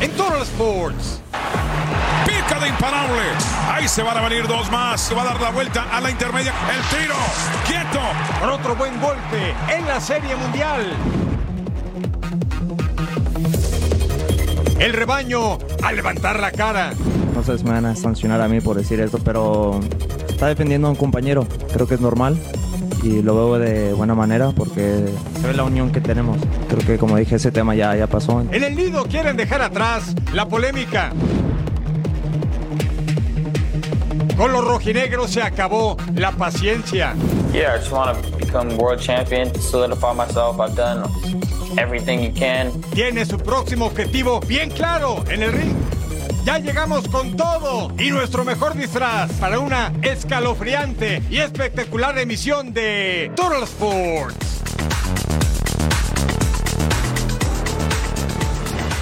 En Total Sports. Pica de imparable. Ahí se van a venir dos más. Se va a dar la vuelta a la intermedia. El tiro. Quieto. Con otro buen golpe en la Serie Mundial. El rebaño a levantar la cara. No sé si me van a sancionar a mí por decir esto, pero está defendiendo a un compañero. Creo que es normal y lo veo de buena manera porque se ve la unión que tenemos. Creo que como dije, ese tema ya, ya pasó. En el nido quieren dejar atrás la polémica. Con los rojinegros se acabó la paciencia. Yeah, I just want to become world champion, solidify myself. I've done everything you can. Tiene su próximo objetivo bien claro en el ring. Ya llegamos con todo y nuestro mejor disfraz para una escalofriante y espectacular emisión de Total Sports.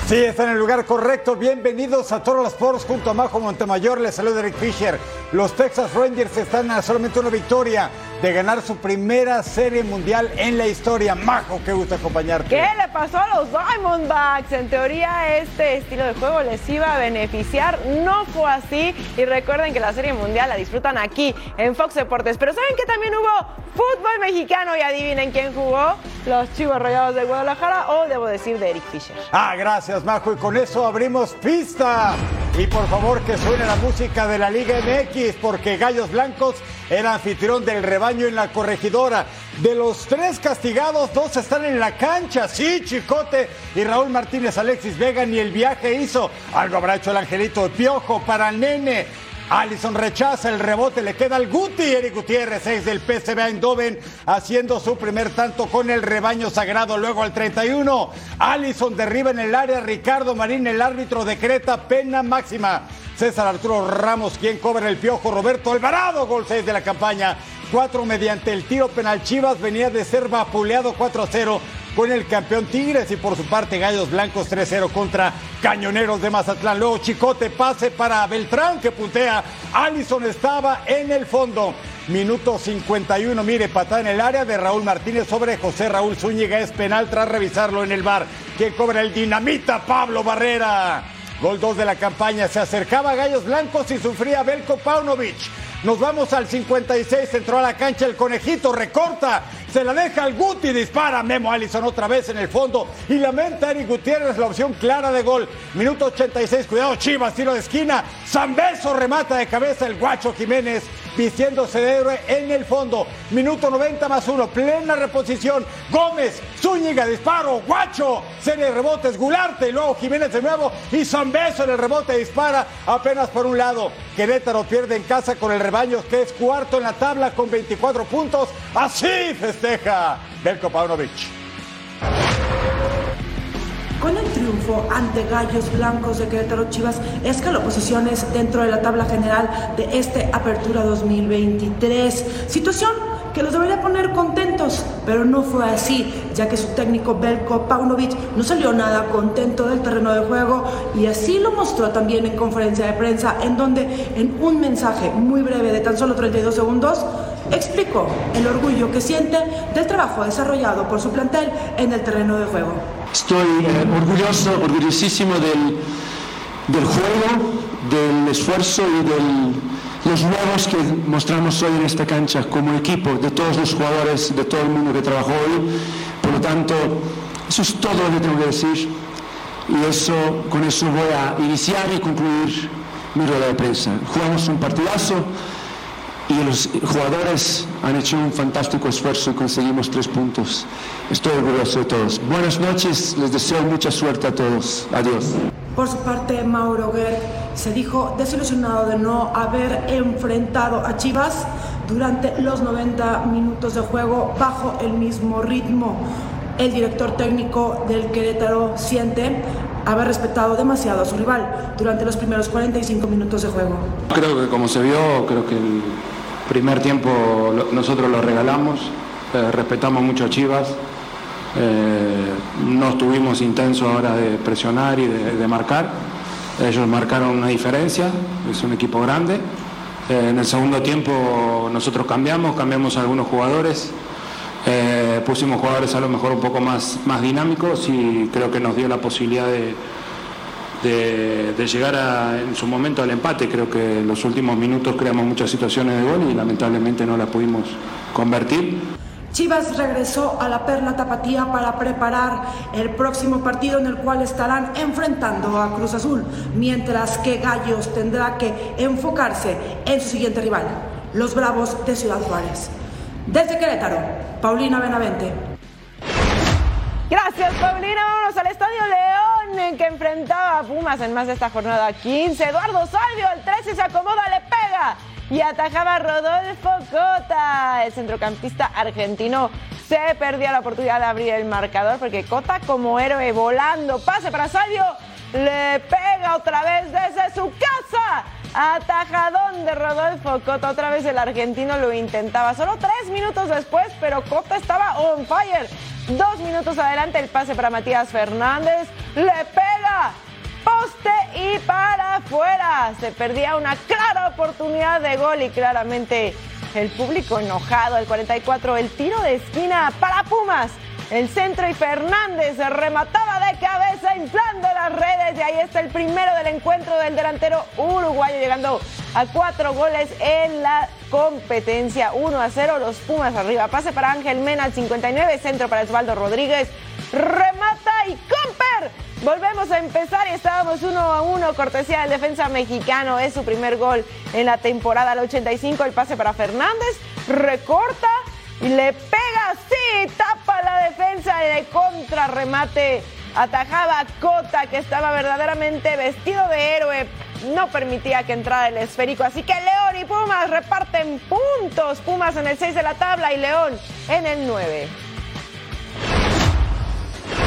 Sí, está en el lugar correcto. Bienvenidos a Total Sports junto a Majo Montemayor. Les saluda Eric Fisher. Los Texas Rangers están a solamente una victoria de ganar su primera serie mundial en la historia. Majo, qué gusto acompañarte. ¿Qué le pasó a los Diamondbacks? En teoría este estilo de juego les iba a beneficiar. No fue así. Y recuerden que la serie mundial la disfrutan aquí en Fox Deportes. Pero ¿saben que también hubo fútbol mexicano? Y adivinen quién jugó. Los Chivos Rayados de Guadalajara o debo decir de Eric Fisher. Ah, gracias Majo. Y con eso abrimos pista. Y por favor que suene la música de la Liga MX porque Gallos Blancos era anfitrión del en la corregidora. De los tres castigados, dos están en la cancha. Sí, Chicote y Raúl Martínez Alexis Vega ni el viaje hizo. Algo habrá hecho el angelito de Piojo para el nene. Allison rechaza el rebote, le queda al Guti. Eric Gutiérrez, ex del PSV Eindhoven, haciendo su primer tanto con el rebaño sagrado. Luego al 31, Allison derriba en el área. Ricardo Marín, el árbitro, decreta pena máxima. César Arturo Ramos, quien cobra el piojo. Roberto Alvarado, gol 6 de la campaña. 4 mediante el tiro penal. Chivas venía de ser vapuleado 4 a 0 con el campeón Tigres y por su parte Gallos Blancos 3-0 contra Cañoneros de Mazatlán. Luego Chicote pase para Beltrán que puntea. Allison estaba en el fondo. Minuto 51, mire, patada en el área de Raúl Martínez sobre José Raúl Zúñiga. Es penal tras revisarlo en el bar. Quien cobra el dinamita Pablo Barrera. Gol 2 de la campaña. Se acercaba a Gallos Blancos y sufría Belko Paunovic. Nos vamos al 56, entró a la cancha el conejito, recorta, se la deja al Guti, dispara Memo Allison otra vez en el fondo y lamenta Eric Gutiérrez la opción clara de gol. Minuto 86, cuidado Chivas, tiro de esquina, Zambeso remata de cabeza el Guacho Jiménez vistiéndose de héroe en el fondo. Minuto 90 más uno, plena reposición. Gómez, Zúñiga, disparo, Guacho, serie de rebotes, Gularte y luego Jiménez de nuevo y Zambeso en el rebote dispara apenas por un lado. Querétaro pierde en casa con el rebaño que es cuarto en la tabla con 24 puntos. Así festeja Belko Paunovic. Con el triunfo ante Gallos Blancos de Querétaro Chivas escaló posiciones dentro de la tabla general de este Apertura 2023. Situación que los debería poner contentos, pero no fue así, ya que su técnico Belko Paunovic no salió nada contento del terreno de juego y así lo mostró también en conferencia de prensa, en donde en un mensaje muy breve de tan solo 32 segundos explicó el orgullo que siente del trabajo desarrollado por su plantel en el terreno de juego. Estoy eh, orgulloso, orgullosísimo del, del juego, del esfuerzo y de los logros que mostramos hoy en esta cancha como equipo, de todos los jugadores, de todo el mundo que trabajó hoy. Por lo tanto, eso es todo lo que tengo que decir y eso, con eso voy a iniciar y concluir mi rueda de prensa. Jugamos un partidazo y los jugadores han hecho un fantástico esfuerzo y conseguimos tres puntos. Estoy orgulloso de todos. Buenas noches, les deseo mucha suerte a todos. Adiós. Por su parte, Mauro Guer se dijo desilusionado de no haber enfrentado a Chivas durante los 90 minutos de juego bajo el mismo ritmo. el director técnico del Querétaro siente haber respetado demasiado a su rival durante los primeros 45 minutos de juego. Creo que como se vio, creo que el primer tiempo nosotros lo regalamos, eh, respetamos mucho a Chivas, eh, no estuvimos intensos ahora de presionar y de, marcar, ellos marcaron una diferencia, es un equipo grande. Eh, en el segundo tiempo nosotros cambiamos, cambiamos algunos jugadores, pusimos jugadores a lo mejor un poco más, más dinámicos y creo que nos dio la posibilidad de, de, llegar en su momento al empate. Creo que en los últimos minutos creamos muchas situaciones de gol y lamentablemente no las pudimos convertir. Chivas regresó a la Perla Tapatía para preparar el próximo partido en el cual estarán enfrentando a Cruz Azul, mientras que Gallos tendrá que enfocarse en su siguiente rival, los Bravos de Ciudad Juárez. Desde Querétaro, Paulina Benavente. Gracias, Paulina. Vámonos al Estadio León, en que enfrentaba a Pumas en más de esta jornada 15. Eduardo Salvio, el 13 se acomoda, le pega y atajaba Rodolfo Cota. El centrocampista argentino se perdía la oportunidad de abrir el marcador porque Cota, como héroe volando, pase para Salvio, le pega otra vez desde su casa Atajadón de Rodolfo Cota. Otra vez el argentino lo intentaba. Solo tres minutos después, pero Cota estaba on fire. Dos minutos adelante el pase para Matías Fernández. Le pega. Poste y para afuera. Se perdía una clara oportunidad de gol y claramente el público enojado. El 44, el tiro de esquina para Pumas el centro y Fernández remataba de cabeza inflando las redes y ahí está el primero del encuentro del delantero uruguayo llegando a cuatro goles en la competencia. 1 a 0 los Pumas arriba. Pase para Ángel Mena al 59 centro para Osvaldo Rodríguez. Remata y Comper volvemos a empezar y estábamos 1 a 1 cortesía del defensa mexicano. Es su primer gol en la temporada al 85 el pase para Fernández. Recorta y le pega, sí, tapa contrarremate. Atajaba a Cota, que estaba verdaderamente vestido de héroe. No permitía que entrara el esférico. Así que León y Pumas reparten puntos. Pumas en el 6 de la tabla y León en el 9.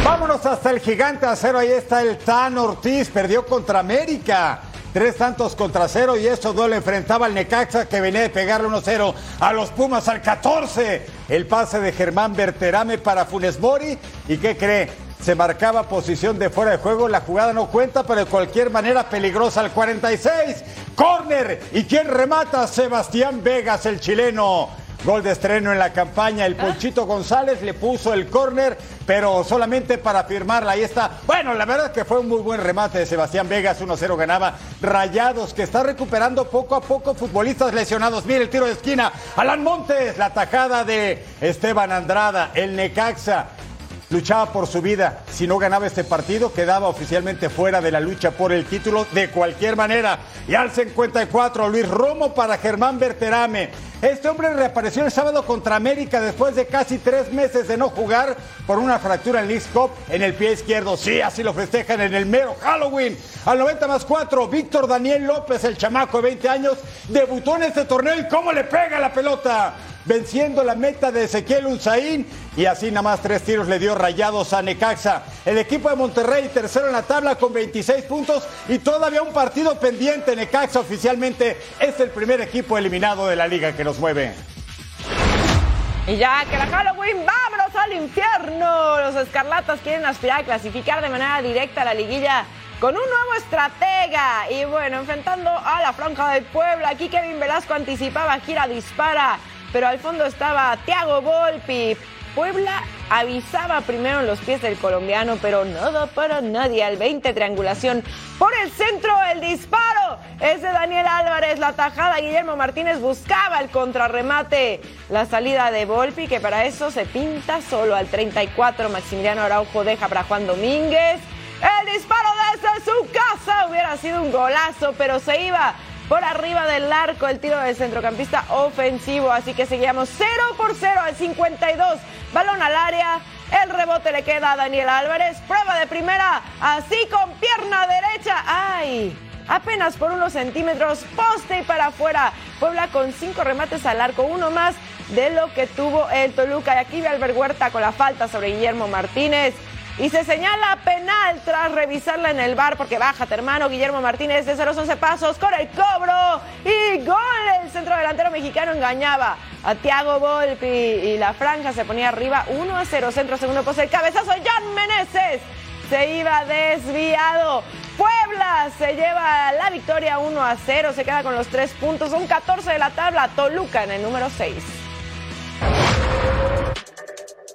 Vámonos hasta el gigante acero. Ahí está el Tan Ortiz. Perdió contra América. Tres tantos contra cero y eso duele. Enfrentaba al Necaxa que venía de pegarle 1-0 a los Pumas al 14. El pase de Germán Berterame para Funes Mori. ¿Y qué cree? Se marcaba posición de fuera de juego. La jugada no cuenta, pero de cualquier manera peligrosa al 46. Corner. ¿Y quién remata? Sebastián Vegas, el chileno. Gol de estreno en la campaña. El Ponchito González le puso el córner, pero solamente para firmarla. Ahí está. Bueno, la verdad es que fue un muy buen remate de Sebastián Vegas. 1-0 ganaba Rayados, que está recuperando poco a poco futbolistas lesionados. Mire el tiro de esquina. Alan Montes, la tajada de Esteban Andrada, el Necaxa luchaba por su vida. Si no ganaba este partido, quedaba oficialmente fuera de la lucha por el título de cualquier manera. Y al 54, Luis Romo para Germán Berterame. Este hombre reapareció el sábado contra América después de casi tres meses de no jugar por una fractura en League en el pie izquierdo. Sí, así lo festejan en el mero Halloween. Al 90 más 4, Víctor Daniel López, el chamaco de 20 años, debutó en este torneo y cómo le pega la pelota venciendo la meta de Ezequiel Unzaín y así nada más tres tiros le dio rayados a Necaxa. El equipo de Monterrey tercero en la tabla con 26 puntos y todavía un partido pendiente. Necaxa oficialmente es el primer equipo eliminado de la liga que nos mueve. Y ya que la Halloween, vámonos al infierno. Los escarlatas quieren aspirar a clasificar de manera directa a la liguilla con un nuevo estratega. Y bueno, enfrentando a la Franja del Puebla. Aquí Kevin Velasco anticipaba gira dispara pero al fondo estaba Thiago Volpi. Puebla avisaba primero en los pies del colombiano, pero nada para nadie. Al 20, triangulación por el centro, el disparo es de Daniel Álvarez. La tajada, Guillermo Martínez buscaba el contrarremate. La salida de Volpi, que para eso se pinta solo al 34. Maximiliano Araujo deja para Juan Domínguez. El disparo desde su casa hubiera sido un golazo, pero se iba por arriba del arco el tiro del centrocampista ofensivo. Así que seguíamos 0 por 0 al 52. Balón al área. El rebote le queda a Daniel Álvarez. Prueba de primera. Así con pierna derecha. ¡Ay! Apenas por unos centímetros. Poste y para afuera. Puebla con cinco remates al arco. Uno más de lo que tuvo el Toluca. Y aquí ve Albert Huerta con la falta sobre Guillermo Martínez. Y se señala penal tras revisarla en el bar porque bájate hermano Guillermo Martínez desde los 11 pasos con el cobro y gol. El centro delantero mexicano engañaba a Thiago Volpi y la franja se ponía arriba 1 a 0. Centro segundo poste el cabezazo de Jan Meneses. Se iba desviado. Puebla se lleva la victoria 1 a 0. Se queda con los tres puntos. Son 14 de la tabla. Toluca en el número 6.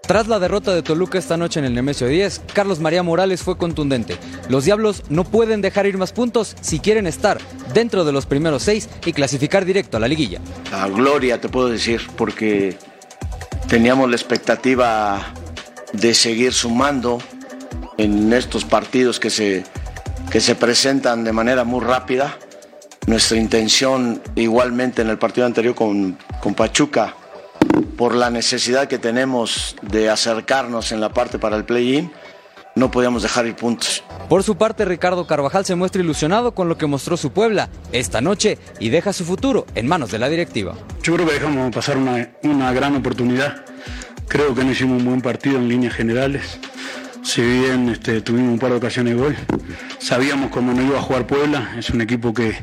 Tras la derrota de Toluca esta noche en el Nemesio 10, Carlos María Morales fue contundente. Los Diablos no pueden dejar ir más puntos si quieren estar dentro de los primeros seis y clasificar directo a la liguilla. A gloria, te puedo decir, porque teníamos la expectativa de seguir sumando en estos partidos que se, que se presentan de manera muy rápida. Nuestra intención igualmente en el partido anterior con, con Pachuca por la necesidad que tenemos de acercarnos en la parte para el play-in, no podíamos dejar ir puntos. Por su parte, Ricardo Carvajal se muestra ilusionado con lo que mostró su Puebla esta noche y deja su futuro en manos de la directiva. Yo creo que dejamos pasar una, una gran oportunidad. Creo que no hicimos un buen partido en líneas generales. Si bien este, tuvimos un par de ocasiones de gol, sabíamos cómo no iba a jugar Puebla. Es un equipo que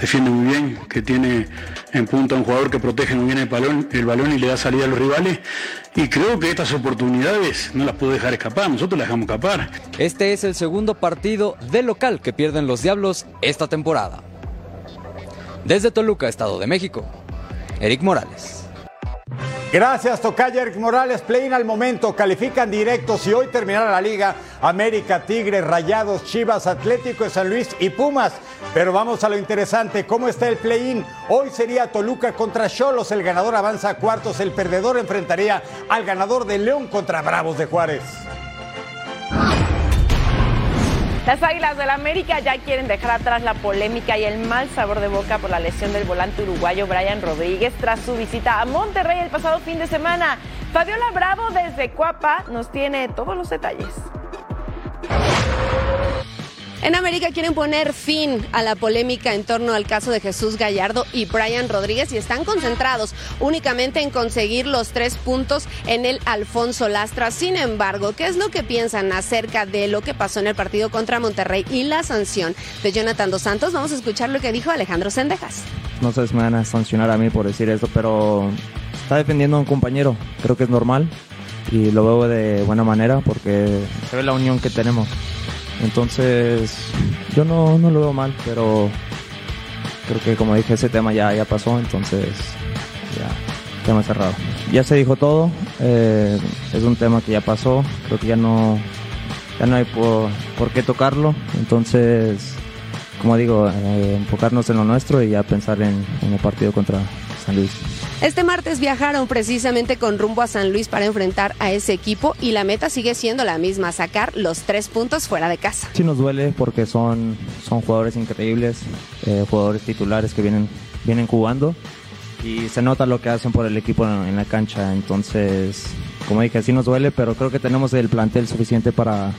defiende muy bien, que tiene en punta un jugador que protege muy bien el balón, y le da salida a los rivales. Y creo que estas oportunidades no las puedo dejar escapar, nosotros las dejamos escapar. Este es el segundo partido de local que pierden los Diablos esta temporada. Desde Toluca, Estado de México, Eric Morales. Gracias, Tocaya Eric Morales. Play al momento. Califican directos y hoy terminará la liga América, Tigres, Rayados, Chivas, Atlético de San Luis y Pumas. Pero vamos a lo interesante. ¿Cómo está el play-in? Hoy sería Toluca contra Cholos. El ganador avanza a cuartos. El perdedor enfrentaría al ganador de León contra Bravos de Juárez. Las Águilas del América ya quieren dejar atrás la polémica y el mal sabor de boca por la lesión del volante uruguayo Brian Rodríguez tras su visita a Monterrey el pasado fin de semana. Fabiola Bravo desde Cuapa nos tiene todos los detalles. En América quieren poner fin a la polémica en torno al caso de Jesús Gallardo y Brian Rodríguez y están concentrados únicamente en conseguir los tres puntos en el Alfonso Lastra. Sin embargo, ¿qué es lo que piensan acerca de lo que pasó en el partido contra Monterrey y la sanción de Jonathan Dos Santos? Vamos a escuchar lo que dijo Alejandro Sendejas. No sé si me van a sancionar a mí por decir esto, pero está defendiendo a un compañero. Creo que es normal y lo veo de buena manera porque se ve la unión que tenemos. Entonces, yo no, no lo veo mal, pero creo que como dije, ese tema ya, ya pasó, entonces ya, tema cerrado. Ya se dijo todo, eh, es un tema que ya pasó, creo que ya no, ya no hay por, por qué tocarlo, entonces, como digo, eh, enfocarnos en lo nuestro y ya pensar en, en el partido contra San Luis. Este martes viajaron precisamente con rumbo a San Luis para enfrentar a ese equipo y la meta sigue siendo la misma, sacar los tres puntos fuera de casa. Sí nos duele porque son, son jugadores increíbles, eh, jugadores titulares que vienen, vienen jugando y se nota lo que hacen por el equipo en, en la cancha. Entonces, como dije, sí nos duele, pero creo que tenemos el plantel suficiente para,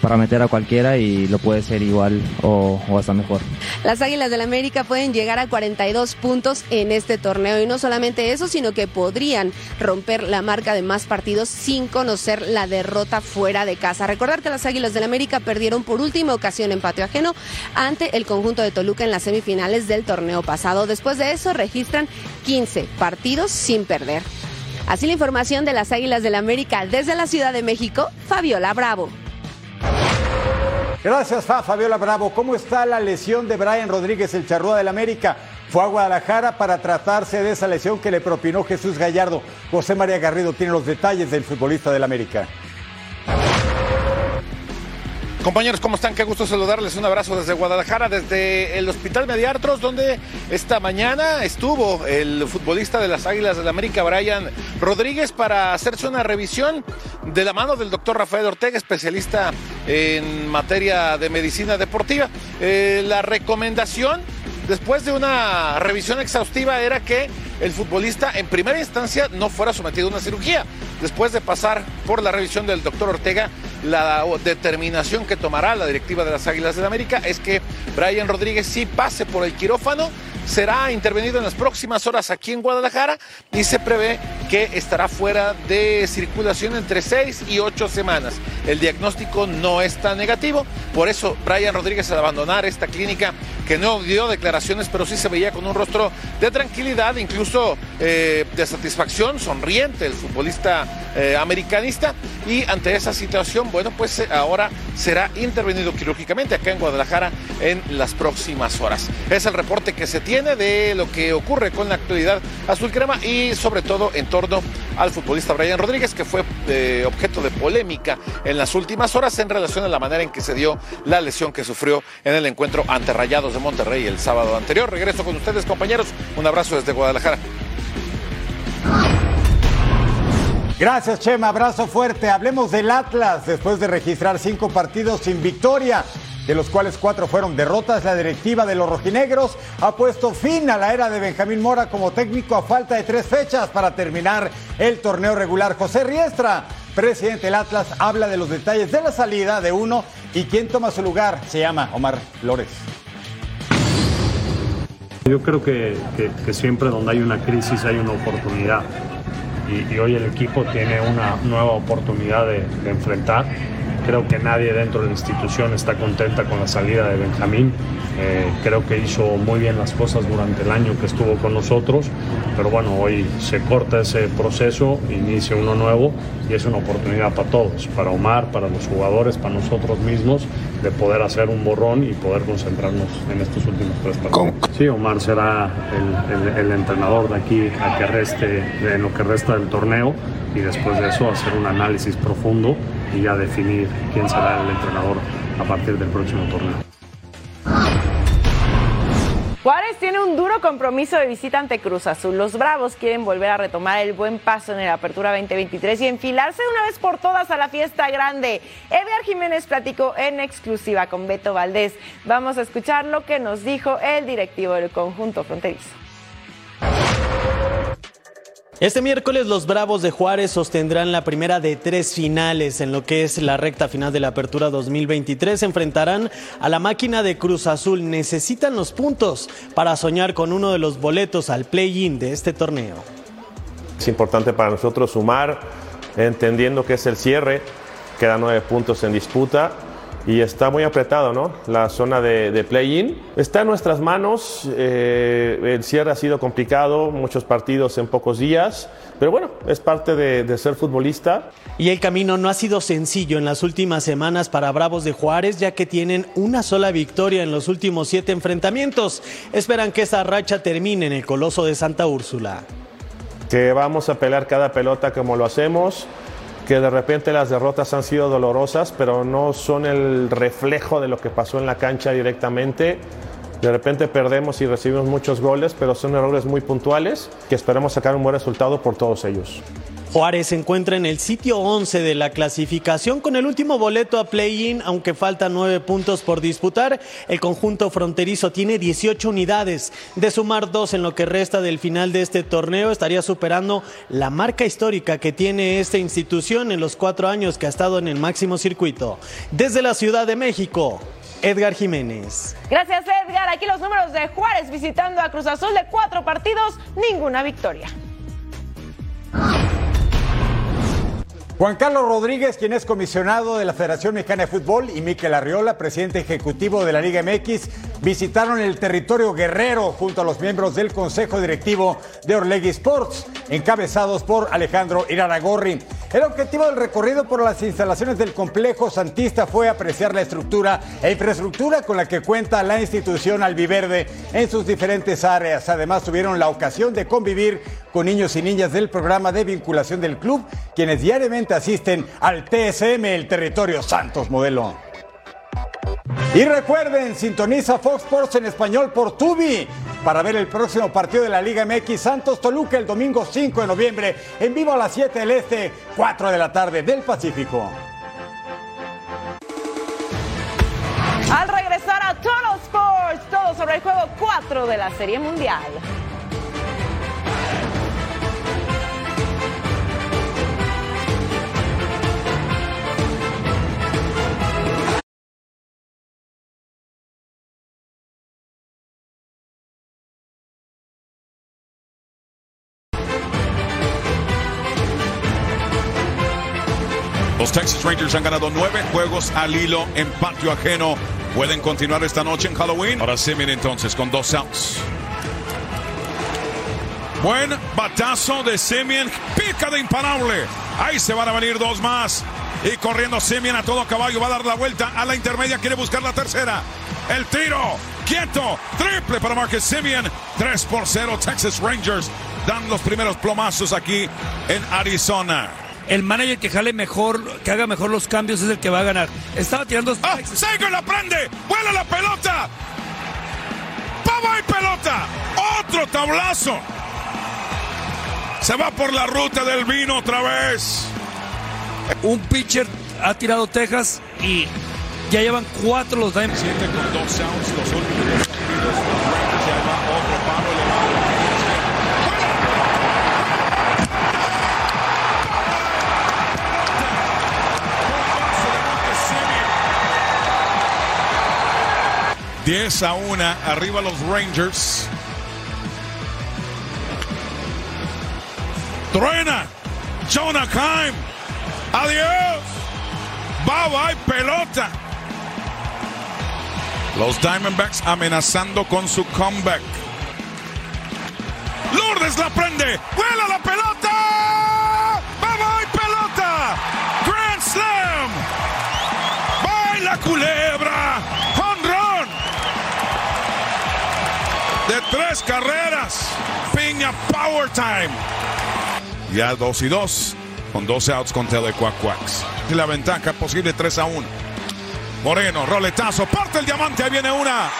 para meter a cualquiera y lo puede ser igual o, hasta mejor. Las Águilas del América pueden llegar a 42 puntos en este torneo y no solamente eso, sino que podrían romper la marca de más partidos sin conocer la derrota fuera de casa. Recordar que las Águilas del América perdieron por última ocasión en patio ajeno ante el conjunto de Toluca en las semifinales del torneo pasado. Después de eso registran 15 partidos sin perder. Así la información de las Águilas del América desde la Ciudad de México, Fabiola Bravo. Gracias, Fa, Fabiola Bravo. ¿Cómo está la lesión de Brian Rodríguez, el charrúa del América? Fue a Guadalajara para tratarse de esa lesión que le propinó Jesús Gallardo. José María Garrido tiene los detalles del futbolista del América. Compañeros, ¿cómo están? Qué gusto saludarles. Un abrazo desde Guadalajara, desde el Hospital Mediartros, donde esta mañana estuvo el futbolista de las Águilas del América, Brian Rodríguez, para hacerse una revisión de la mano del doctor Rafael Ortega, especialista en materia de medicina deportiva. Eh, la recomendación después de una revisión exhaustiva era que el futbolista en primera instancia no fuera sometido a una cirugía. Después de pasar por la revisión del doctor Ortega, la determinación que tomará la directiva de las Águilas del América es que Brian Rodríguez sí pase por el quirófano será intervenido en las próximas horas aquí en Guadalajara y se prevé que estará fuera de circulación entre seis y ocho semanas. El diagnóstico no está negativo, por eso Brian Rodríguez al abandonar esta clínica que no dio declaraciones, pero sí se veía con un rostro de tranquilidad, incluso eh, de satisfacción, sonriente el futbolista eh, americanista. Y ante esa situación, bueno, pues eh, ahora será intervenido quirúrgicamente acá en Guadalajara en las próximas horas. Es el reporte que se tiene de lo que ocurre con la actualidad azul crema y sobre todo en torno al futbolista Brian Rodríguez, que fue objeto de polémica en las últimas horas en relación a la manera en que se dio la lesión que sufrió en el encuentro ante Rayados de Monterrey el sábado anterior. Regreso con ustedes, compañeros. Un abrazo desde Guadalajara. Gracias, Chema. Abrazo fuerte. Hablemos del Atlas. Después de registrar cinco partidos sin victoria, de los cuales cuatro fueron derrotas, la directiva de los rojinegros ha puesto fin a la era de Benjamín Mora como técnico a falta de tres fechas para terminar el torneo regular. José Riestra, presidente del Atlas, habla de los detalles de la salida de uno y quién toma su lugar. Se llama Omar Flores. Yo creo que, siempre donde hay una crisis hay una oportunidad y, hoy el equipo tiene una nueva oportunidad de enfrentar Creo que nadie dentro de la institución está contenta con la salida de Benjamín. Eh, creo que hizo muy bien las cosas durante el año que estuvo con nosotros, pero bueno, hoy se corta ese proceso, inicia uno nuevo y es una oportunidad para todos, para Omar, para los jugadores, para nosotros mismos, de poder hacer un borrón y poder concentrarnos en estos últimos tres partidos. Sí, Omar será el, entrenador de aquí a que reste, en lo que resta del torneo y después de eso hacer un análisis profundo y ya definir quién será el entrenador a partir del próximo torneo. Juárez tiene un duro compromiso de visita ante Cruz Azul. Los Bravos quieren volver a retomar el buen paso en la Apertura 2023 y enfilarse una vez por todas a la fiesta grande. Edgar Jiménez platicó en exclusiva con Beto Valdés. Vamos a escuchar lo que nos dijo el directivo del conjunto fronterizo. Este miércoles los Bravos de Juárez sostendrán la primera de tres finales en lo que es la recta final de la Apertura 2023. Se enfrentarán a la máquina de Cruz Azul. Necesitan los puntos para soñar con uno de los boletos al play-in de este torneo. Es importante para nosotros sumar, entendiendo que es el cierre. Quedan nueve puntos en disputa y está muy apretado, ¿no? La zona de, play-in. Está en nuestras manos, eh, el cierre ha sido complicado, muchos partidos en pocos días, pero bueno, es parte de, de, ser futbolista. Y el camino no ha sido sencillo en las últimas semanas para Bravos de Juárez, ya que tienen una sola victoria en los últimos siete enfrentamientos. Esperan que esa racha termine en el Coloso de Santa Úrsula. Que vamos a pelear cada pelota como lo hacemos que de repente las derrotas han sido dolorosas, pero no son el reflejo de lo que pasó en la cancha directamente. De repente perdemos y recibimos muchos goles, pero son errores muy puntuales que esperemos sacar un buen resultado por todos ellos. Juárez se encuentra en el sitio 11 de la clasificación con el último boleto a play-in, aunque faltan nueve puntos por disputar. El conjunto fronterizo tiene 18 unidades. De sumar dos en lo que resta del final de este torneo, estaría superando la marca histórica que tiene esta institución en los cuatro años que ha estado en el máximo circuito. Desde la Ciudad de México, Edgar Jiménez. Gracias, Edgar. Aquí los números de Juárez visitando a Cruz Azul de cuatro partidos, ninguna victoria. Juan Carlos Rodríguez, quien es comisionado de la Federación Mexicana de Fútbol, y Miquel Arriola, presidente ejecutivo de la Liga MX, visitaron el territorio guerrero junto a los miembros del Consejo Directivo de Orlegui Sports, encabezados por Alejandro Iraragorri. El objetivo del recorrido por las instalaciones del complejo santista fue apreciar la estructura e infraestructura con la que cuenta la institución albiverde en sus diferentes áreas. Además, tuvieron la ocasión de convivir con niños y niñas del programa de vinculación del club, quienes diariamente asisten al TSM, el territorio Santos Modelo. Y recuerden, sintoniza Fox Sports en español por Tubi para ver el próximo partido de la Liga MX Santos Toluca el domingo 5 de noviembre en vivo a las 7 del Este, 4 de la tarde del Pacífico. Al regresar a Total Sports, todo sobre el juego 4 de la Serie Mundial. Texas Rangers han ganado nueve juegos al hilo en patio ajeno. Pueden continuar esta noche en Halloween. Ahora Simeon entonces con dos outs. Buen batazo de Simeon. Pica de imparable. Ahí se van a venir dos más. Y corriendo Simeon a todo caballo. Va a dar la vuelta a la intermedia. Quiere buscar la tercera. El tiro. Quieto. Triple para Marcus Simeon. 3 por 0. Texas Rangers dan los primeros plomazos aquí en Arizona. El manager que jale mejor, que haga mejor los cambios es el que va a ganar. Estaba tirando. ¡Ah! ¡Seiko la prende! ¡Vuela la pelota! ¡Pava y pelota! ¡Otro tablazo! Se va por la ruta del vino otra vez. Un pitcher ha tirado Texas y ya llevan cuatro los Diamondbacks. Siete con dos outs los últimos 10 a 1, arriba los Rangers. Truena, Jonah Heim. Adiós. Bye bye, pelota. Los Diamondbacks amenazando con su comeback. Lourdes la prende. ¡Vuela la pelota! Carreras. Piña Power Time. Ya 2 y 2 con 12 outs con Telecuacuax. Y la ventaja posible 3 a 1. Moreno, roletazo, parte el diamante, ahí viene una,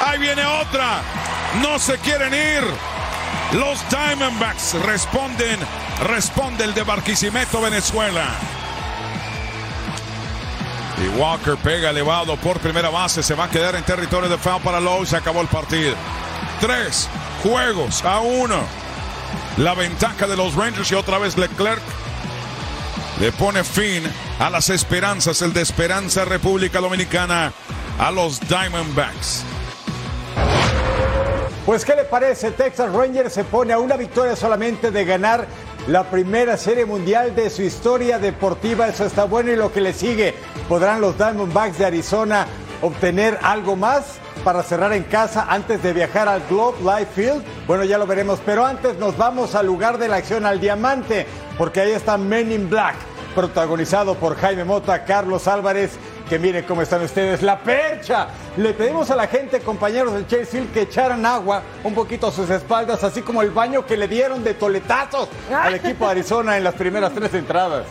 ahí viene otra. No se quieren ir. Los Diamondbacks responden, responde el de Barquisimeto, Venezuela. Y Walker pega elevado por primera base, se va a quedar en territorio de foul para Lowe, se acabó el partido. Tres juegos a uno. La ventaja de los Rangers y otra vez Leclerc le pone fin a las esperanzas, el de Esperanza República Dominicana, a los Diamondbacks. Pues, ¿qué le parece? Texas Rangers se pone a una victoria solamente de ganar la primera serie mundial de su historia deportiva. Eso está bueno y lo que le sigue. ¿Podrán los Diamondbacks de Arizona obtener algo más? para cerrar en casa antes de viajar al Globe Life Field? Bueno, ya lo veremos, pero antes nos vamos al lugar de la acción, al Diamante, porque ahí está Men in Black, protagonizado por Jaime Mota, Carlos Álvarez, que miren cómo están ustedes, la percha. Le pedimos a la gente, compañeros del Chase Field, que echaran agua un poquito a sus espaldas, así como el baño que le dieron de toletazos al equipo de Arizona en las primeras tres entradas.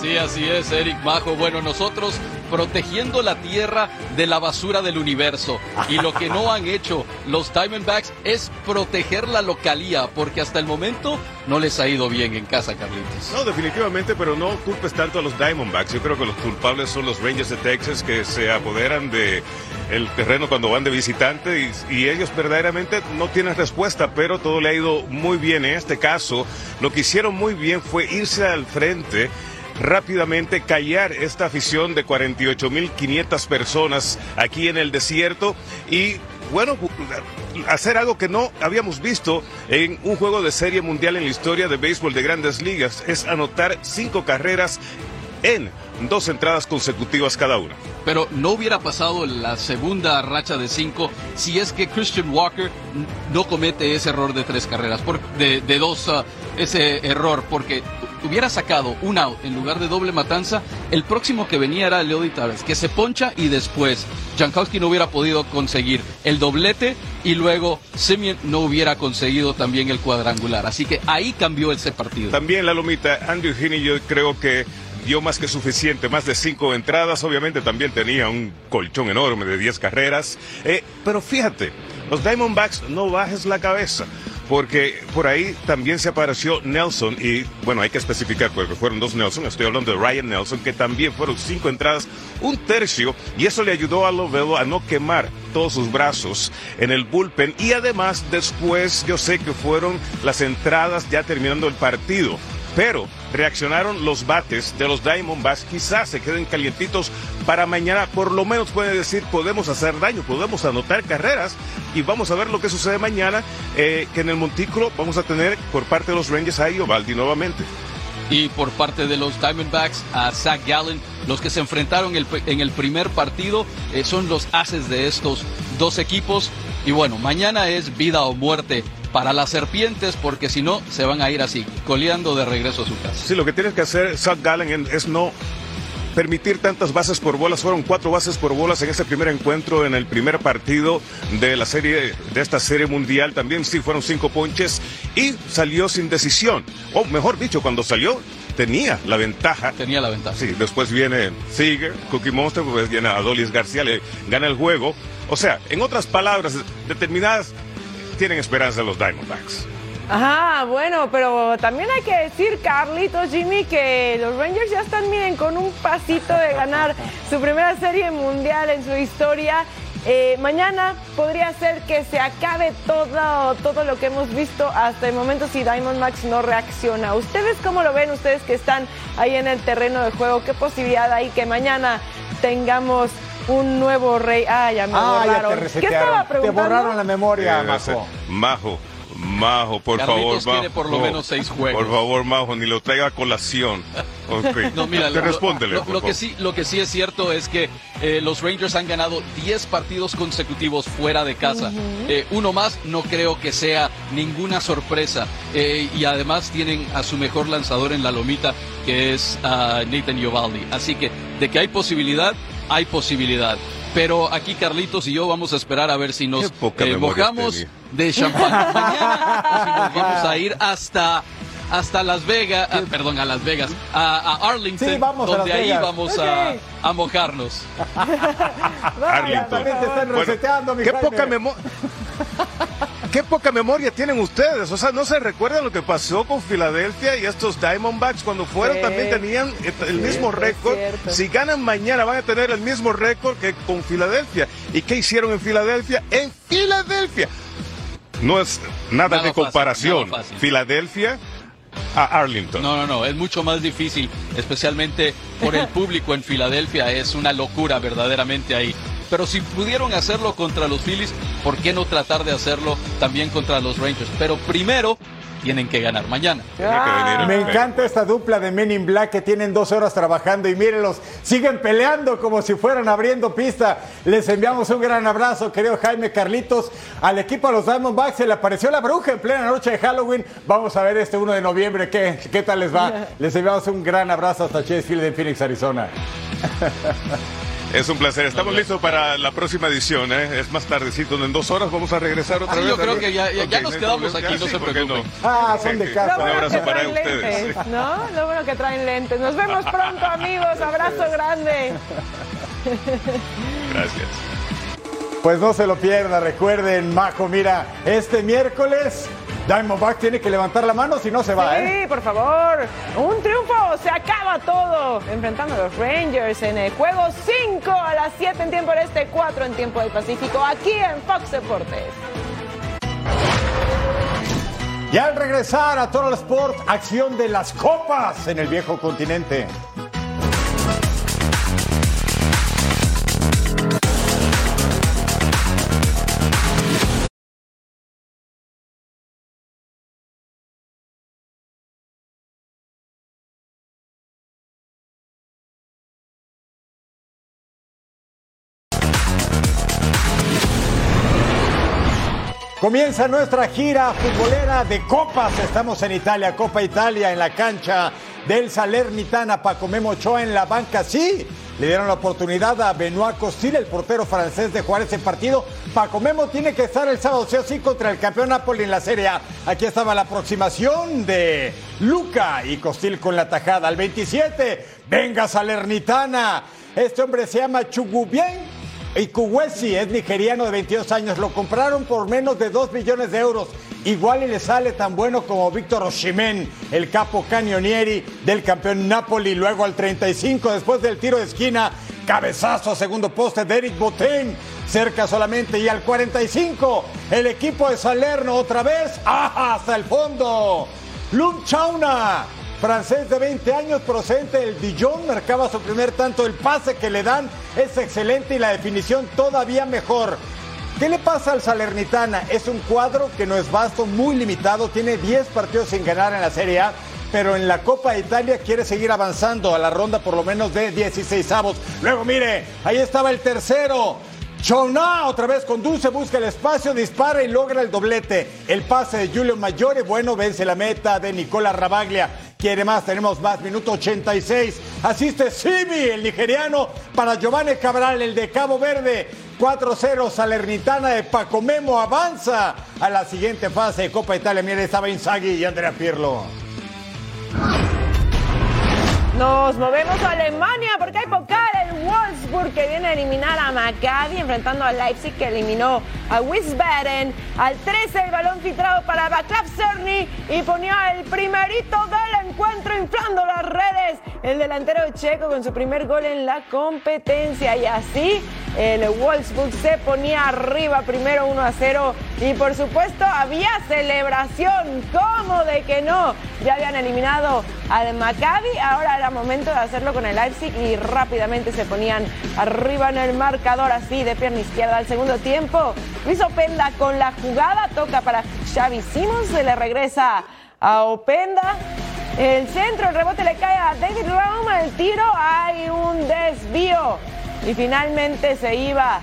Sí, así es, Eric Majo. Bueno, nosotros protegiendo la tierra de la basura del universo. Y lo que no han hecho los Diamondbacks es proteger la localía, porque hasta el momento no les ha ido bien en casa, Carlitos. No, definitivamente, pero no culpes tanto a los Diamondbacks. Yo creo que los culpables son los Rangers de Texas que se apoderan de el terreno cuando van de visitante y, y, ellos verdaderamente no tienen respuesta, pero todo le ha ido muy bien. En este caso, lo que hicieron muy bien fue irse al frente rápidamente callar esta afición de 48.500 personas aquí en el desierto y bueno, hacer algo que no habíamos visto en un juego de serie mundial en la historia de béisbol de grandes ligas, es anotar cinco carreras en dos entradas consecutivas cada una. Pero no hubiera pasado la segunda racha de cinco si es que Christian Walker no comete ese error de tres carreras, por, de, de, dos, uh, ese error, porque hubiera sacado un out en lugar de doble matanza, el próximo que venía era Leody Tavares, que se poncha y después Jankowski no hubiera podido conseguir el doblete y luego Semien no hubiera conseguido también el cuadrangular. Así que ahí cambió ese partido. También la lomita, Andrew Heaney yo creo que dio más que suficiente, más de cinco entradas, obviamente también tenía un colchón enorme de 10 carreras, eh, pero fíjate, los Diamondbacks no bajes la cabeza porque por ahí también se apareció Nelson y bueno, hay que especificar porque fueron dos Nelson, estoy hablando de Ryan Nelson, que también fueron cinco entradas, un tercio, y eso le ayudó a Lovelo a no quemar todos sus brazos en el bullpen. Y además después yo sé que fueron las entradas ya terminando el partido. Pero reaccionaron los bates de los Diamondbacks, quizás se queden calientitos para mañana, por lo menos puede decir podemos hacer daño, podemos anotar carreras y vamos a ver lo que sucede mañana, eh, que en el montículo vamos a tener por parte de los Rangers a Iovaldi nuevamente. y por parte de los Diamondbacks a Zach Gallen. Los que se enfrentaron en el primer partido eh, son los haces de estos dos equipos. Y bueno, mañana es vida o muerte para las serpientes porque si no se van a ir así, coleando de regreso a su casa. Sí, lo que tienes que hacer, Zach Gallen, es no permitir tantas bases por bolas. Fueron cuatro bases por bolas en ese primer encuentro, en el primer partido de la serie, de esta serie mundial. También sí fueron cinco ponches y salió sin decisión. O mejor dicho, cuando salió tenía la ventaja. Tenía la ventaja. Sí, después viene Seager, Cookie Monster, pues viene Adolis García, le gana el juego. O sea, en otras palabras, determinadas tienen esperanza los Diamondbacks. Ajá, bueno, pero también hay que decir, Carlitos, Jimmy, que los Rangers ya están, miren, con un pasito de ganar su primera serie mundial en su historia. Eh, mañana podría ser que se acabe todo, todo lo que hemos visto hasta el momento si Diamondbacks no reacciona. ¿Ustedes cómo lo ven? Ustedes que están ahí en el terreno de juego, ¿qué posibilidad hay que mañana tengamos un nuevo rey? Ah, ya me Ah, ya borraron. te ¿Qué estaba Te borraron la memoria, Eh, Majo. Majo, Majo, por Carlitos favor, Majo. por lo menos seis juegos. Por favor, Majo, ni lo traiga a colación. Ok. No, mira, Te lo- respóndele, lo, lo que sí, lo que sí es cierto es que eh, los Rangers han ganado 10 partidos consecutivos fuera de casa. Eh, uno más no creo que sea ninguna sorpresa. Eh, y además tienen a su mejor lanzador en la lomita, que es ah, Nathan Iovaldi. Así que de que hay posibilidad, hay posibilidad. Pero aquí Carlitos y yo vamos a esperar a ver si nos eh, mojamos tenía. de champán mañana o si nos vamos a ir hasta hasta Las Vegas, ah, perdón, a Las Vegas, a, a Arlington, Sí, vamos a donde ahí Vegas. vamos a, a mojarnos. Vaya, también te están Bueno, reseteando, mi qué Jaime. poca memoria. Qué poca memoria tienen ustedes. O sea, no se recuerdan lo que pasó con Filadelfia y estos Diamondbacks cuando fueron Sí. también tenían el mismo récord. Si ganan mañana van a tener el mismo récord que con Filadelfia. ¿Y qué hicieron en Filadelfia? En Filadelfia. No es nada, Nada de fácil, comparación. nada fácil. Filadelfia a Arlington. No, no, no, es mucho más difícil, especialmente por el público en Filadelfia, es una locura verdaderamente ahí. Pero si pudieron hacerlo contra los Phillies, ¿por qué no tratar de hacerlo también contra los Rangers? Pero primero tienen que ganar mañana. Me encanta esta dupla de Men in Black que tienen dos horas trabajando y mírenlos, siguen peleando como si fueran abriendo pista. Les enviamos un gran abrazo, querido Jaime Carlitos. Al equipo de los Diamondbacks se le apareció la bruja en plena noche de Halloween. Vamos a ver este 1 de noviembre qué, qué tal les va. Les enviamos un gran abrazo hasta Chase Field en Phoenix, Arizona. Es un placer. Estamos listos para la próxima edición. ¿eh? Es más tardecito. En dos horas vamos a regresar otra Sí, vez. yo creo que ya- ya- ya Ok, nos quedamos aquí, Ya, no sí, se ¿por qué preocupen. Ah, son de casa. Un abrazo que para traen ustedes. lentes, ¿no? Lo bueno que traen lentes. Nos vemos pronto, amigos. Abrazo grande. Gracias. Pues no se lo pierda, recuerden, Majo, mira, este miércoles Diamondback tiene que levantar la mano si no se va, ¿eh? Sí, por favor. Un triunfo, se acaba todo. Enfrentando a los Rangers en el juego 5 a las 7 en tiempo del este, 4 en tiempo del Pacífico, aquí en Fox Deportes. Y al regresar a Total Sport, acción de las copas en el viejo continente. Comienza nuestra gira futbolera de copas. Estamos en Italia, Copa Italia, en la cancha del Salernitana. Paco Memo en la banca, sí. Le dieron la oportunidad a Benoit Costil, el portero francés, de jugar ese partido. Paco Memo tiene que estar el sábado, sí o sí, contra el campeón Napoli en la Serie A. Aquí estaba la aproximación de Luca y Costil con la tajada. Al 27, venga Salernitana. Este hombre se llama Chugubien y es nigeriano de 22 años. Lo compraron por menos de 2 millones de euros. Igual y le sale tan bueno como Víctor Oshimen, el capo canionieri del campeón Napoli. Luego al 35, después del tiro de esquina, cabezazo, segundo poste de Eric Boten. Cerca solamente. Y al 45, el equipo de Salerno otra vez. Hasta el fondo. Lum Chauna francés de 20 años procedente del Dijon, marcaba su primer tanto. El pase que le dan es excelente y la definición todavía mejor. ¿Qué le pasa al Salernitana? Es un cuadro que no es vasto, muy limitado, tiene 10 partidos sin ganar en la Serie A, pero en la Copa de Italia quiere seguir avanzando a la ronda por lo menos de 16 avos. Luego, mire, ahí estaba el tercero. Choná otra vez conduce, busca el espacio, dispara y logra el doblete. El pase de Julio Maggiore, bueno, vence la meta de Nicola Rabaglia. Quiere más, tenemos más, minuto 86. Asiste Simi, el nigeriano, para Giovanni Cabral, el de Cabo Verde. 4-0, Salernitana de Paco Memo avanza a la siguiente fase de Copa Italia. Mire, estaba Inzaghi y Andrea Pirlo. Nos movemos a Alemania porque hay pokal. El Wolfsburg que viene a eliminar a Maccabi enfrentando al Leipzig que eliminó a Wiesbaden. Al 13 el balón filtrado para Václav Cerny y ponía el primerito del encuentro inflando las redes. El delantero checo con su primer gol en la competencia y así el Wolfsburg se ponía arriba primero 1 a 0 y por supuesto había celebración. ¿Cómo de que no? Ya habían eliminado al Maccabi, ahora era momento de hacerlo con el Leipzig y rápidamente se ponían arriba en el marcador así de pierna izquierda al segundo tiempo. Luis Openda con la jugada, toca para Xavi Simons, se le regresa a Openda. El centro, el rebote le cae a David Raum, el tiro, hay un desvío y finalmente se iba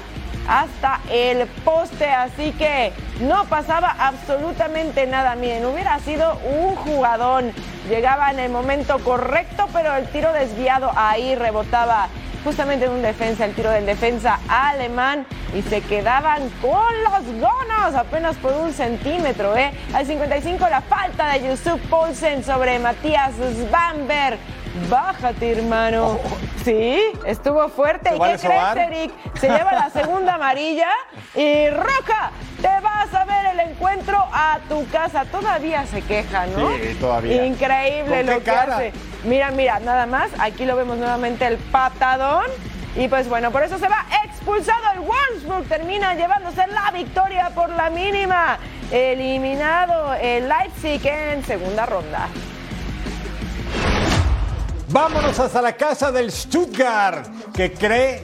hasta el poste, así que no pasaba absolutamente nada. Miren, hubiera sido un jugadón. Llegaba en el momento correcto, pero el tiro desviado ahí rebotaba justamente en un defensa, el tiro del defensa alemán y se quedaban con los gonos apenas por un centímetro. ¿eh? Al 55 la falta de Yusuf Poulsen sobre Matías Svanberg. Bájate, hermano. Sí, estuvo fuerte. ¿Y qué crees, Eric? Se lleva la segunda amarilla y roja. Te vas a ver el encuentro a tu casa. Todavía se queja, ¿no? Sí, todavía. Increíble ¿Con lo que hace. Mira, mira, nada más. Aquí lo vemos nuevamente el patadón. Y pues bueno, por eso se va expulsado el Wolfsburg. Termina llevándose la victoria por la mínima. Eliminado el Leipzig en segunda ronda. Vámonos hasta la casa del Stuttgart, que cree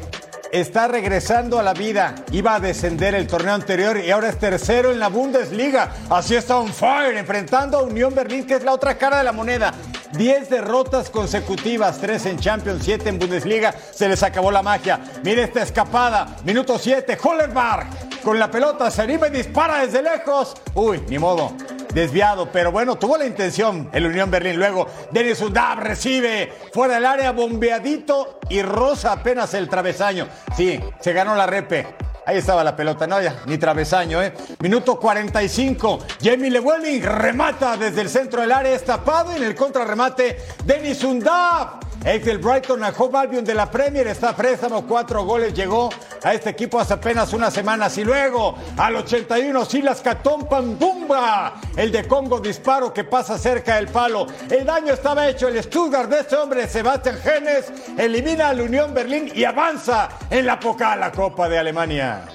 está regresando a la vida. Iba a descender el torneo anterior y ahora es tercero en la Bundesliga. Así está on fire, enfrentando a Unión Berlín, que es la otra cara de la moneda. 10 derrotas consecutivas, 3 en Champions, 7 en Bundesliga. Se les acabó la magia. Mire esta escapada. Minuto 7, Hollerberg con la pelota se anima y dispara desde lejos. Uy, ni modo. Desviado, pero bueno, tuvo la intención el Unión Berlín. Luego, Denis Undab recibe fuera del área, bombeadito y rosa apenas el travesaño. Sí, se ganó la repe. Ahí estaba la pelota, no, ya, ni travesaño, ¿eh? Minuto 45. Jamie Lewelling remata desde el centro del área, es tapado en el contrarremate, Denis Undab. Ex Brighton a Hove Albion de la Premier está a préstamo, cuatro goles llegó a este equipo hace apenas unas semanas y luego al 81 Silas Catón Pambumba, el de Congo disparo que pasa cerca del palo. El daño estaba hecho, el Stuttgart de este hombre Sebastian Genes elimina al Unión Berlín y avanza en la poca la Copa de Alemania.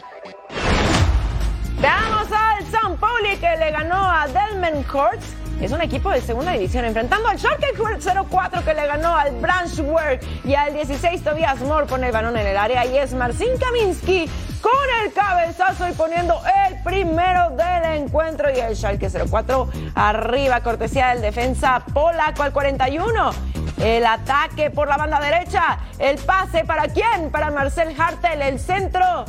Veamos al San Pauli que le ganó a Delmen Courts. Es un equipo de segunda división enfrentando al Schalke 04 que le ganó al Branchwork y al 16 Tobias Moore pone el balón en el área y es Marcin Kaminski con el cabezazo y poniendo el primero del encuentro y el Schalke 04 arriba cortesía del defensa polaco al 41. El ataque por la banda derecha, el pase para quién? Para Marcel Hartel, el centro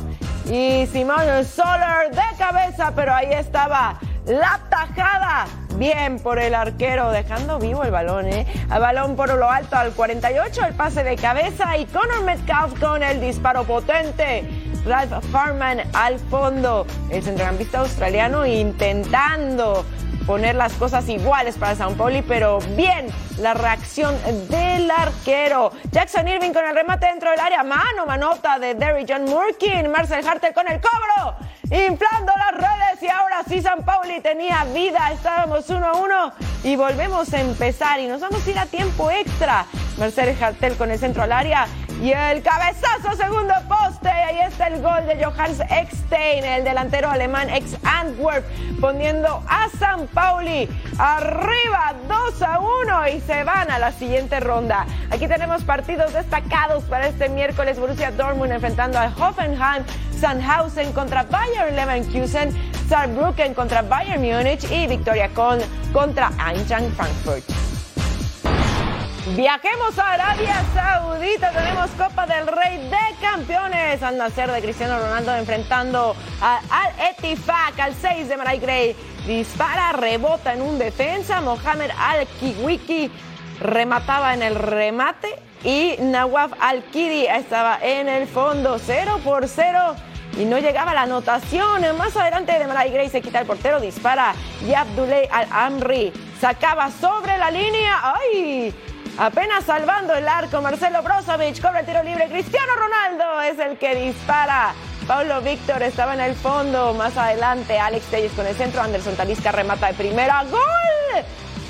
y Simón Soler de cabeza, pero ahí estaba la tajada. Bien por el arquero, dejando vivo el balón, ¿eh? El balón por lo alto al 48, el pase de cabeza y Conor Metcalf con el disparo potente. Ralph Farman al fondo, el centrocampista australiano intentando poner las cosas iguales para San Pauli, pero bien la reacción del arquero. Jackson Irving con el remate dentro del área, mano, manota de Derry John Murkin, Marcel Hartel con el cobro, inflando las redes y ahora sí San Pauli tenía vida, estábamos 1 a 1 y volvemos a empezar y nos vamos a ir a tiempo extra. Marcel Hartel con el centro al área y el cabezazo, segundo poste. Ahí está el gol de Johannes Eckstein, el delantero alemán ex Antwerp, poniendo a San Pauli arriba 2 a 1 y se van a la siguiente ronda. Aquí tenemos partidos destacados para este miércoles. Borussia Dortmund enfrentando a Hoffenheim, Sandhausen contra Bayern Leverkusen, Saarbrücken contra Bayern Múnich y Victoria Köln contra Eintracht Frankfurt. Viajemos a Arabia Saudita, tenemos Copa del Rey de Campeones. Al nacer de Cristiano Ronaldo enfrentando al Etifak, al 6 de Maray Gray. Dispara, rebota en un defensa. Mohamed Al-Kiwiki remataba en el remate. Y Nawaf Al-Kidi estaba en el fondo, 0 por 0 y no llegaba la anotación. Más adelante de Maray Gray se quita el portero, dispara y Abdulay Al-Amri sacaba sobre la línea. ¡Ay! Apenas salvando el arco, Marcelo Brozovic cobra el tiro libre. Cristiano Ronaldo es el que dispara. Paulo Víctor estaba en el fondo. Más adelante, Alex Telles con el centro. Anderson Talisca remata de primera. ¡Gol!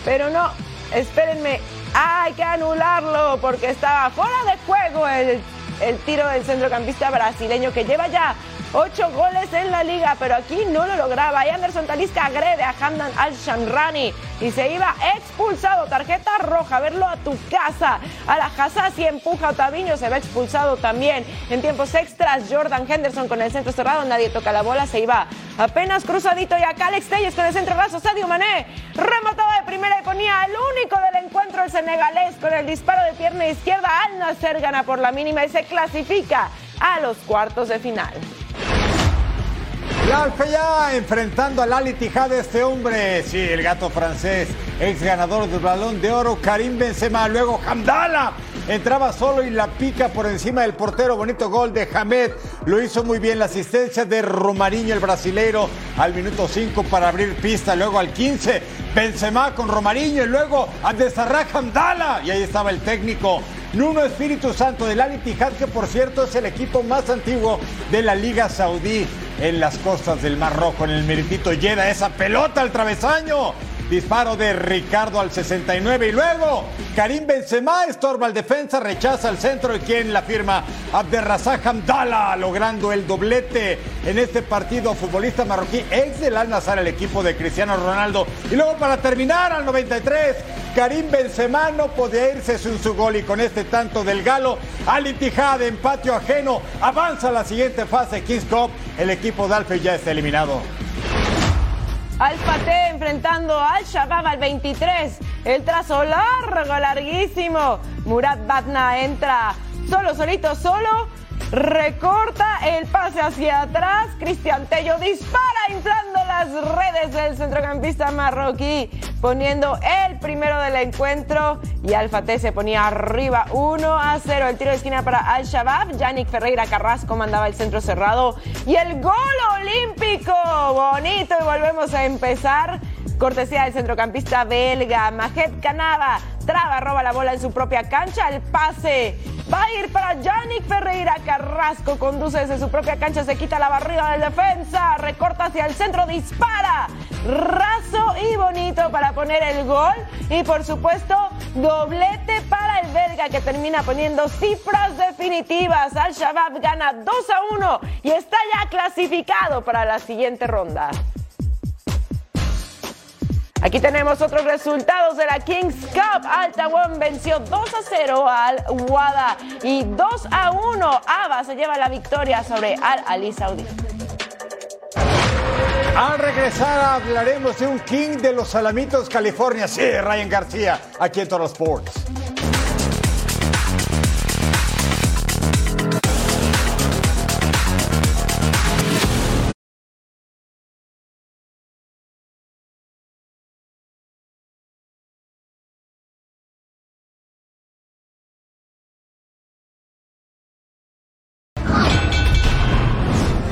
Pero no, espérenme. Hay que anularlo porque estaba fuera de juego el, el tiro del centrocampista brasileño que lleva ya Ocho goles en la liga, pero aquí no lo lograba. Y Anderson Talisca agrede a Hamdan Al-Shamrani y se iba expulsado. Tarjeta roja, verlo a tu casa. A la Hassasi empuja a Otaviño, se va expulsado también. En tiempos extras, Jordan Henderson con el centro cerrado, nadie toca la bola, se iba apenas cruzadito. Y acá Alex Telles con el centro raso, Sadio Mané remataba de primera y ponía al único del encuentro el senegalés con el disparo de pierna izquierda. Al Nasser gana por la mínima y se clasifica a los cuartos de final. La ya enfrentando al Ali Tijad este hombre, sí, el gato francés, ex ganador del balón de oro, Karim Benzema, luego Hamdala, entraba solo y la pica por encima del portero, bonito gol de Hamed, lo hizo muy bien la asistencia de Romariño, el brasilero, al minuto 5 para abrir pista, luego al 15, Benzema con Romariño y luego a Desarrá Hamdala, y ahí estaba el técnico Nuno Espíritu Santo del Al Ittihad, que por cierto es el equipo más antiguo de la Liga Saudí en las costas del Mar Rojo, en el meritito Llena esa pelota al travesaño. Disparo de Ricardo al 69 y luego Karim Benzema estorba al defensa, rechaza al centro y quien la firma Abderrazak Hamdala logrando el doblete en este partido futbolista marroquí. Ex del Al Nazar el equipo de Cristiano Ronaldo. Y luego para terminar al 93 Karim Benzema no podía irse sin su gol y con este tanto del galo al Itijad en patio ajeno avanza a la siguiente fase Kings Cup el equipo de Alfe ya está eliminado al Paté enfrentando al Shabab al 23. El trazo largo, larguísimo. Murat Batna entra solo, solito, solo recorta el pase hacia atrás. Cristian Tello dispara inflando las redes del centrocampista marroquí, poniendo el primero del encuentro. Y Alfate se ponía arriba 1 a 0. El tiro de esquina para Al Shabab. Yannick Ferreira Carrasco mandaba el centro cerrado. Y el gol olímpico. Bonito. Y volvemos a empezar. Cortesía del centrocampista belga, Majet Canava. Traba, roba la bola en su propia cancha. El pase va a ir para Yannick Ferreira. Carrasco conduce desde su propia cancha, se quita la barriga del defensa. Recorta hacia el centro, dispara. Raso y bonito para poner el gol. Y por supuesto, doblete para el belga que termina poniendo cifras definitivas. Al Shabab gana 2 a 1 y está ya clasificado para la siguiente ronda. Aquí tenemos otros resultados de la Kings Cup. Altawon venció 2 a 0 al Wada y 2 a 1. Ava se lleva la victoria sobre Al Ali Saudi. Al regresar hablaremos de un King de los Salamitos, California. Sí, Ryan García, aquí en Toro Sports.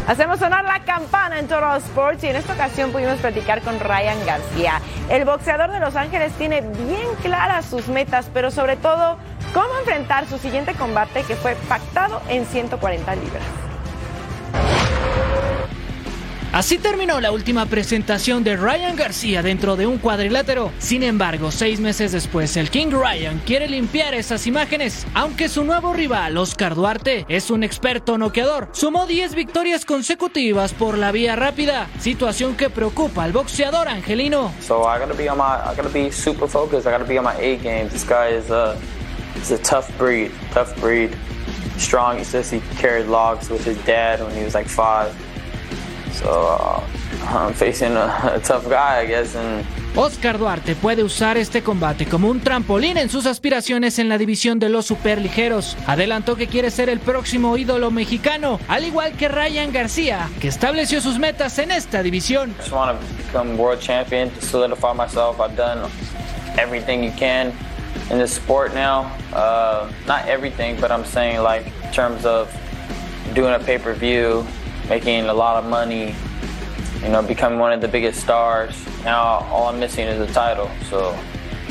Hacemos sonar la campana en Toro Sports y en esta ocasión pudimos platicar con Ryan García. El boxeador de Los Ángeles tiene bien claras sus metas, pero sobre todo cómo enfrentar su siguiente combate que fue pactado en 140 libras. Así terminó la última presentación de Ryan García dentro de un cuadrilátero. Sin embargo, seis meses después, el King Ryan quiere limpiar esas imágenes. Aunque su nuevo rival, Oscar Duarte, es un experto noqueador, sumó 10 victorias consecutivas por la vía rápida, situación que preocupa al boxeador angelino. So I gotta be on my, I gotta be super focused. I gotta be on my A games. This guy is a, is a tough breed, tough breed. Strong. He says he carried logs with his dad when he was like five. So uh, I'm facing a, tough guy, I guess, and Oscar Duarte puede usar este combate como un trampolín en sus aspiraciones en la división de los superligeros. Adelantó que quiere ser el próximo ídolo mexicano, al igual que Ryan García, que estableció sus metas en esta división. I just want to become world champion to solidify myself. I've done everything you can in this sport now. Uh, not everything, but I'm saying like in terms of doing a pay-per-view, making a lot of money, you know, becoming one of the biggest stars. Now all I'm missing is a title, so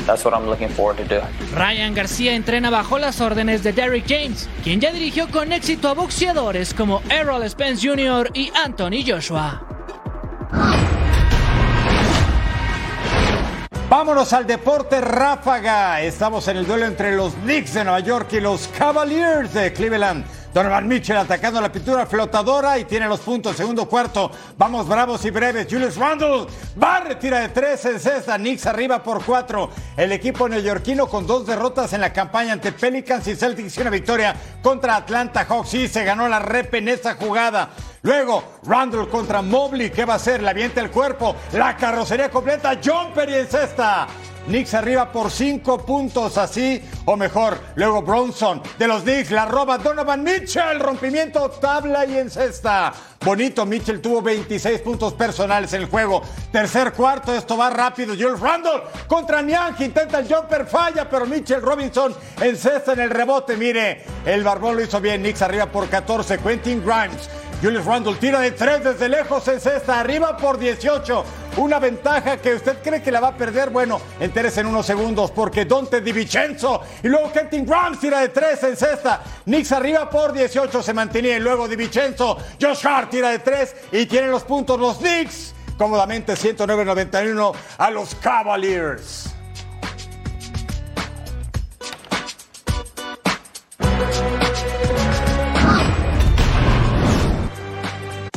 that's what I'm looking forward to do. Ryan García entrena bajo las órdenes de Derrick James, quien ya dirigió con éxito a boxeadores como Errol Spence Jr. y Anthony Joshua. Vámonos al deporte ráfaga. Estamos en el duelo entre los Knicks de Nueva York y los Cavaliers de Cleveland. Donovan Mitchell atacando la pintura flotadora y tiene los puntos. Segundo cuarto. Vamos bravos y breves. Julius Randle va, retira de tres en cesta. Knicks arriba por cuatro. El equipo neoyorquino con dos derrotas en la campaña ante Pelicans y Celtics y una victoria contra Atlanta Hawks. Sí, se ganó la rep en esa jugada. Luego, Randle contra Mobley. ¿Qué va a hacer? Le avienta el cuerpo. La carrocería completa. Jumper y en cesta. Knicks arriba por cinco puntos, así o mejor. Luego Bronson de los Knicks la roba Donovan Mitchell. Rompimiento, tabla y en cesta. Bonito, Mitchell tuvo 26 puntos personales en el juego. Tercer cuarto, esto va rápido. Jules Randle contra Niang, intenta el jumper, falla, pero Mitchell Robinson en cesta en el rebote. Mire, el barbón lo hizo bien. Knicks arriba por 14. Quentin Grimes. Julius Randle tira de tres desde lejos en cesta, arriba por 18. Una ventaja que usted cree que la va a perder. Bueno, entérese en unos segundos porque Dante Di Vincenzo y luego Kentin Grimes tira de tres en cesta. Knicks arriba por 18 se mantenía y luego Di Vincenzo. Josh Hart tira de tres y tienen los puntos los Knicks. Cómodamente 109-91 a los Cavaliers.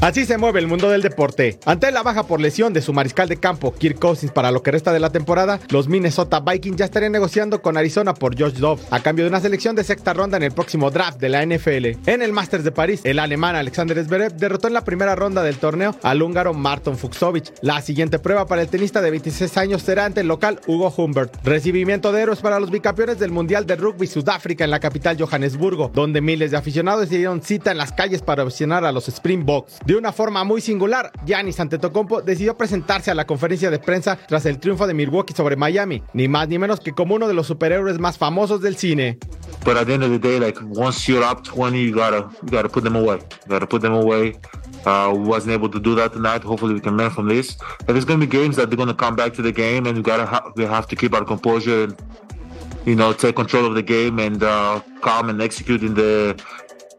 Así se mueve el mundo del deporte. Ante la baja por lesión de su mariscal de campo, Kirk Cousins, para lo que resta de la temporada, los Minnesota Vikings ya estarían negociando con Arizona por Josh Dobbs, a cambio de una selección de sexta ronda en el próximo draft de la NFL. En el Masters de París, el alemán Alexander Zverev derrotó en la primera ronda del torneo al húngaro Marton Fuxovic. La siguiente prueba para el tenista de 26 años será ante el local Hugo Humbert. Recibimiento de héroes para los bicampeones del Mundial de Rugby Sudáfrica en la capital Johannesburgo, donde miles de aficionados se dieron cita en las calles para ovacionar a los Springboks. De una forma muy singular, Giannis Antetokounmpo decidió presentarse a la conferencia de prensa tras el triunfo de Milwaukee sobre Miami, ni más ni menos que como uno de los superhéroes más famosos del cine. But at the end of the day, like once you're up 20, you gotta you gotta put them away. You gotta put them away. Uh, wasn't able to do that tonight. Hopefully, we can learn from this. If there's gonna be games that they're gonna come back to the game, and we gotta ha- we have to keep our composure and you know take control of the game and uh, calm and execute in the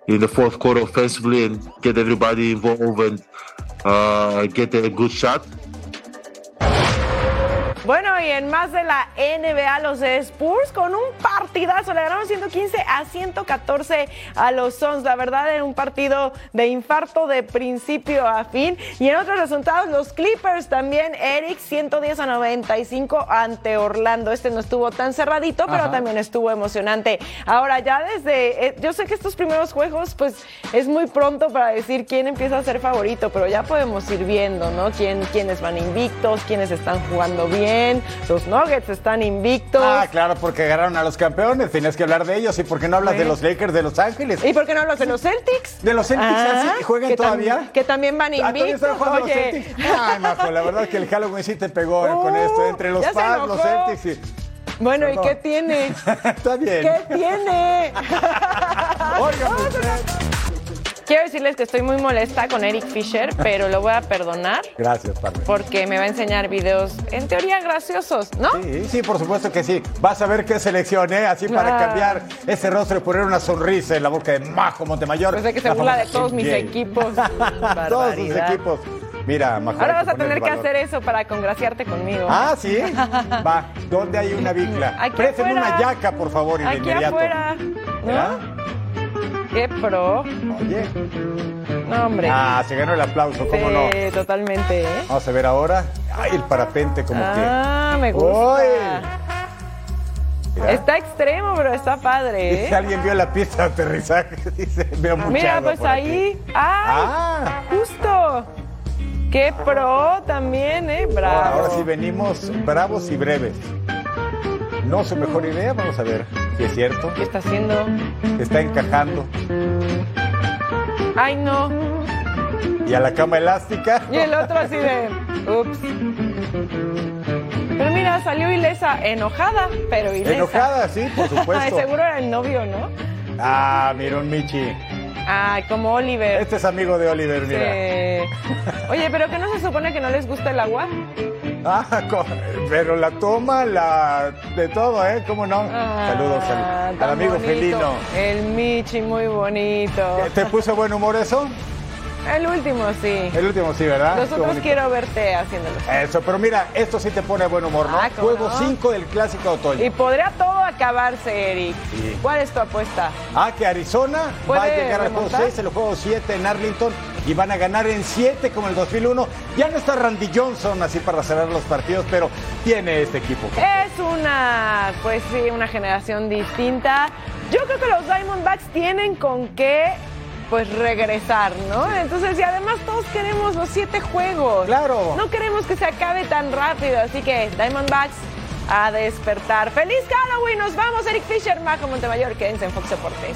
in the fourth quarter offensively and get everybody involved and uh, get a good shot. Bueno, y en más de la NBA, los Spurs con un partidazo, le ganaron 115 a 114 a los Suns. La verdad, era un partido de infarto de principio a fin. Y en otros resultados, los Clippers también, Eric, 110 a 95 ante Orlando. Este no estuvo tan cerradito, pero Ajá. también estuvo emocionante. Ahora, ya desde, eh, yo sé que estos primeros juegos, pues es muy pronto para decir quién empieza a ser favorito, pero ya podemos ir viendo, ¿no? Quién, quiénes van invictos, quiénes están jugando bien. Los Nuggets están invictos. Ah, claro, porque agarraron a los campeones, tenías que hablar de ellos. ¿Y por qué no hablas de los Lakers de Los Ángeles? ¿Y por qué no hablas de los Celtics? ¿De los Celtics Ah, así juegan que todavía? que también van Ah, invictos. están jugando los. Celtics. Ay, Majo, la verdad que el Halloween sí te pegó con esto. Entre los Pats, los. Celtics y... Bueno, ¿y qué tiene? Está bien. ¿Qué tiene? Quiero decirles que estoy muy molesta con Eric Fisher, pero lo voy a perdonar Gracias, Pablo. porque me va a enseñar videos en teoría graciosos, ¿no? Sí, sí, por supuesto que sí. Vas a ver qué selección, ¿eh? Así para Ah. cambiar ese rostro y poner una sonrisa en la boca de Majo Montemayor. Pues de que se la burla de todos mis equipos. Todos sus equipos. Mira, Majo. Ahora vas a tener que hacer eso para congraciarte conmigo. Ah, sí. Va, ¿dónde hay una bicla? Aquí Préstame una yaca, por favor, y de Aquí inmediato. afuera. ¿Verdad? Qué pro. Oye. No, hombre. Ah, se ganó el aplauso, ¿cómo no? Sí, totalmente, ¿eh? Vamos a ver ahora. Ay, el parapente como Ah, que. me gusta. Mira. Está extremo, pero está padre, ¿eh? alguien vio la pista de aterrizaje. Dice, veo mucha Mira, pues ahí. ¡Ay! Justo. Qué pro también, ¿eh? Bravo. Ahora, ahora sí venimos bravos y breves. No su mejor idea, vamos a ver si es cierto. ¿Qué está haciendo? Está encajando. Ay, no. Y a la cama elástica. Y el otro así de. Ups. Pero mira, salió ilesa, enojada, pero ilesa. Enojada, sí, por supuesto. Seguro era el novio, ¿no? Ah, mira un Michi. Ay, como Oliver. Este es amigo de Oliver, mira. Sí. Oye, pero que no se supone que no les gusta el agua. Ah, pero la toma, la de todo, ¿eh? ¿Cómo no? saludos al, Ah, al tan amigo bonito. felino. El Michi, muy bonito. ¿Te puso buen humor eso? El último, sí. El último sí, ¿verdad? Los Qué otros bonito. quiero verte haciéndolo. Eso, pero mira, esto sí te pone buen humor, ¿no? Ah, ¿cómo Juego no? 5 del clásico de otoño. Y podría todo acabarse, Eric. Sí. ¿Cuál es tu apuesta? Ah, que Arizona va a ¿Puede llegar al juego remontar? 6, el juego 7 en Arlington y van a ganar en 7 como el 2001. Ya no está Randy Johnson así para cerrar los partidos, pero tiene este equipo. Es una, pues sí, una generación distinta. Yo creo que los Diamondbacks tienen con qué, pues regresar, ¿no? Entonces, y además todos queremos los siete juegos. Claro. No queremos que se acabe tan rápido, así que Diamondbacks a despertar. ¡Feliz Halloween! Nos vamos, Eric Fisher, Majo Montemayor, quédense en Fox Deportes.